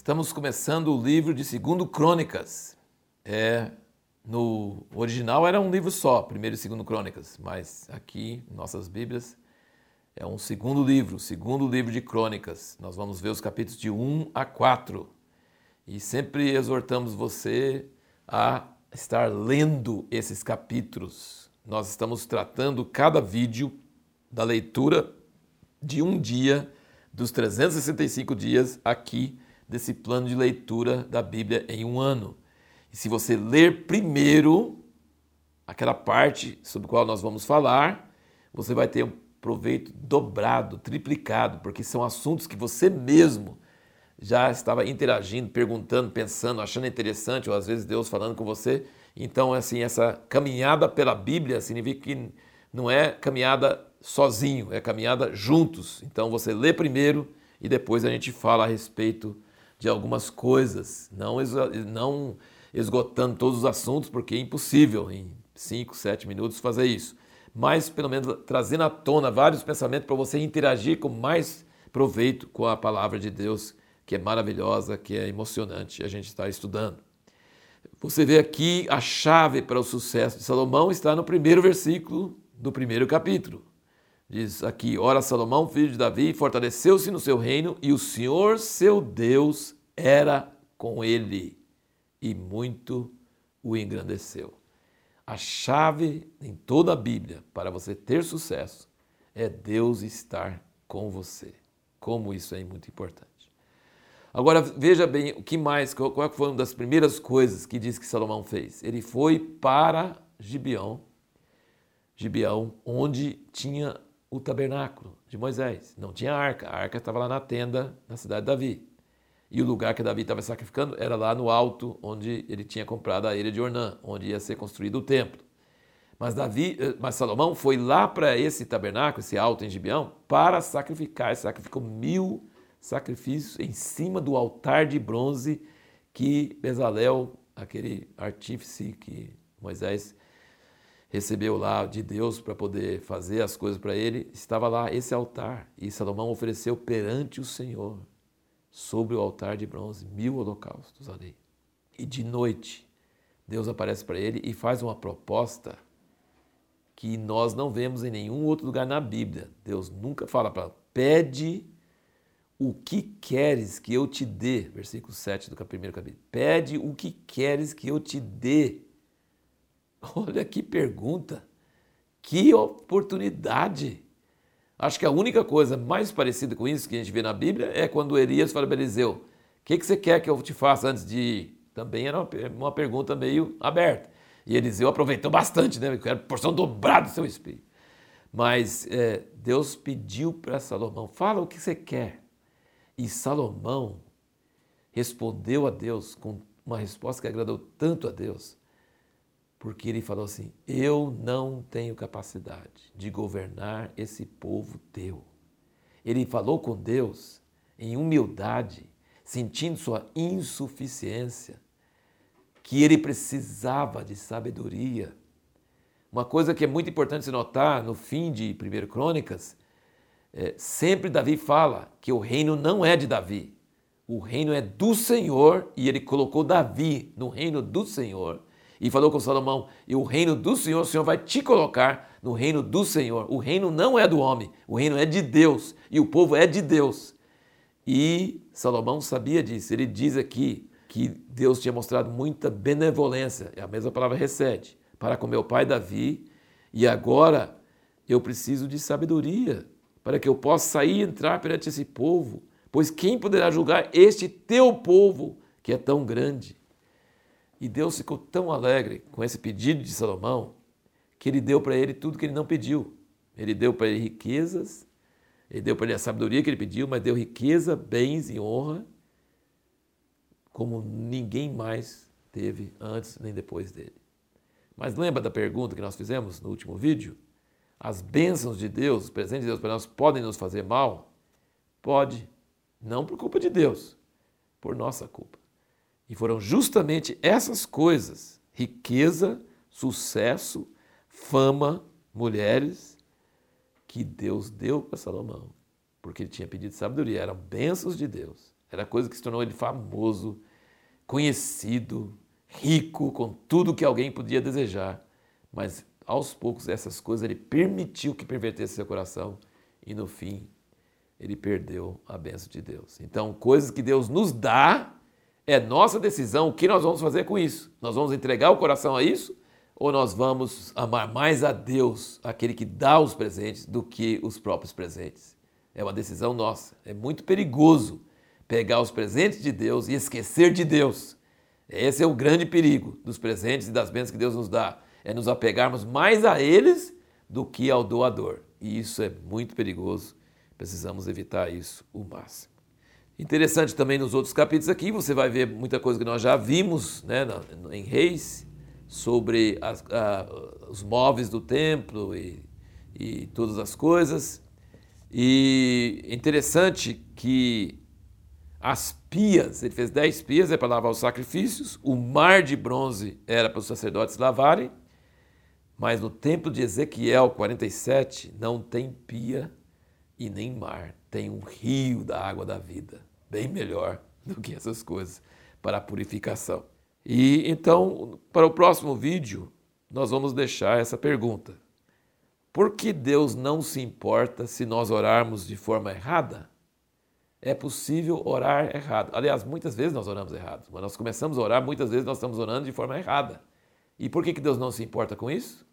Estamos começando o livro de Segundo Crônicas. É, no original era um livro só, Primeiro e Segundo Crônicas, mas aqui, em nossas Bíblias, é um segundo livro, segundo livro de Crônicas. Nós vamos ver os capítulos de 1 a 4. E sempre exortamos você a estar lendo esses capítulos. Nós estamos tratando cada vídeo da leitura de um dia dos 365 dias aqui desse plano de leitura da Bíblia em um ano. E se você ler primeiro aquela parte sobre a qual nós vamos falar, você vai ter um proveito dobrado, triplicado, porque são assuntos que você mesmo já estava interagindo, perguntando, pensando, achando interessante, ou às vezes Deus falando com você. Então, assim, essa caminhada pela Bíblia significa que não é caminhada sozinho, é caminhada juntos. Então, você lê primeiro e depois a gente fala a respeito de algumas coisas, não, não esgotando todos os assuntos, porque é impossível em 5, 7 minutos fazer isso. Mas pelo menos trazendo à tona vários pensamentos para você interagir com mais proveito com a palavra de Deus, que é maravilhosa, que é emocionante, a gente está estudando. Você vê aqui a chave para o sucesso de Salomão está no primeiro versículo do primeiro capítulo. Diz aqui: Ora, Salomão, filho de Davi, fortaleceu-se no seu reino e o Senhor, seu Deus, era com ele e muito o engrandeceu. A chave em toda a Bíblia para você ter sucesso é Deus estar com você. Como isso é muito importante. Agora veja bem o que mais, qual foi uma das primeiras coisas que diz que Salomão fez? Ele foi para Gibeão, Gibeão, onde tinha o tabernáculo de Moisés. Não tinha arca. A arca estava lá na tenda na cidade de Davi. E o lugar que Davi estava sacrificando era lá no alto, onde ele tinha comprado a ilha de Ornã, onde ia ser construído o templo. Mas Davi, eh, mas Salomão foi lá para esse tabernáculo, esse alto em Gibeão, para sacrificar. Ele sacrificou mil sacrifícios em cima do altar de bronze que Bezalel, aquele artífice que Moisés recebeu lá de Deus para poder fazer as coisas para ele, estava lá esse altar. E Salomão ofereceu perante o Senhor, sobre o altar de bronze, mil holocaustos ali. E de noite, Deus aparece para ele e faz uma proposta que nós não vemos em nenhum outro lugar na Bíblia. Deus nunca fala para pede o que queres que eu te dê, versículo 7 do primeiro capítulo. Pede o que queres que eu te dê Olha que pergunta, que oportunidade. Acho que a única coisa mais parecida com isso que a gente vê na Bíblia é quando Elias fala para Eliseu: O que, que você quer que eu te faça antes de ir? Também era uma pergunta meio aberta. E Eliseu aproveitou bastante, né? Era porção dobrada do seu espírito. Mas é, Deus pediu para Salomão: Fala o que você quer. E Salomão respondeu a Deus com uma resposta que agradou tanto a Deus porque ele falou assim: Eu não tenho capacidade de governar esse povo teu. Ele falou com Deus em humildade, sentindo sua insuficiência, que ele precisava de sabedoria. Uma coisa que é muito importante se notar no fim de 1 Crônicas, é, sempre Davi fala que o reino não é de Davi, o reino é do Senhor e ele colocou Davi no reino do Senhor e falou com Salomão: E o reino do Senhor, o Senhor vai te colocar no reino do Senhor. O reino não é do homem, o reino é de Deus e o povo é de Deus. E Salomão sabia disso. Ele diz aqui que Deus tinha mostrado muita benevolência, é a mesma palavra recede, para com meu pai Davi, e agora eu preciso de sabedoria para que eu possa sair e entrar perante esse povo. Pois quem poderá julgar este teu povo que é tão grande? E Deus ficou tão alegre com esse pedido de Salomão que ele deu para ele tudo que ele não pediu. Ele deu para ele riquezas, ele deu para ele a sabedoria que ele pediu, mas deu riqueza, bens e honra como ninguém mais teve antes nem depois dele. Mas lembra da pergunta que nós fizemos no último vídeo? As bênçãos de Deus, os presentes de Deus para nós, podem nos fazer mal? Pode. Não por culpa de Deus, por nossa culpa. E foram justamente essas coisas: riqueza, sucesso, fama, mulheres, que Deus deu para Salomão. Porque ele tinha pedido sabedoria, eram bênçãos de Deus. Era coisa que se tornou ele famoso, conhecido, rico, com tudo que alguém podia desejar. Mas aos poucos essas coisas ele permitiu que pervertesse seu coração e no fim ele perdeu a bênção de Deus. Então, coisas que Deus nos dá, é nossa decisão o que nós vamos fazer com isso. Nós vamos entregar o coração a isso ou nós vamos amar mais a Deus, aquele que dá os presentes, do que os próprios presentes? É uma decisão nossa. É muito perigoso pegar os presentes de Deus e esquecer de Deus. Esse é o grande perigo dos presentes e das bênçãos que Deus nos dá. É nos apegarmos mais a eles do que ao doador. E isso é muito perigoso. Precisamos evitar isso o máximo. Interessante também nos outros capítulos aqui, você vai ver muita coisa que nós já vimos né, em Reis, sobre as, a, os móveis do templo e, e todas as coisas. E é interessante que as pias, ele fez dez pias, é para lavar os sacrifícios, o mar de bronze era para os sacerdotes lavarem, mas no templo de Ezequiel 47 não tem pia e nem mar, tem um rio da água da vida, bem melhor do que essas coisas para a purificação. E então, para o próximo vídeo, nós vamos deixar essa pergunta: Por que Deus não se importa se nós orarmos de forma errada? é possível orar errado. Aliás, muitas vezes nós oramos errado. Quando nós começamos a orar, muitas vezes nós estamos orando de forma errada. E por que, Deus não se importa com isso?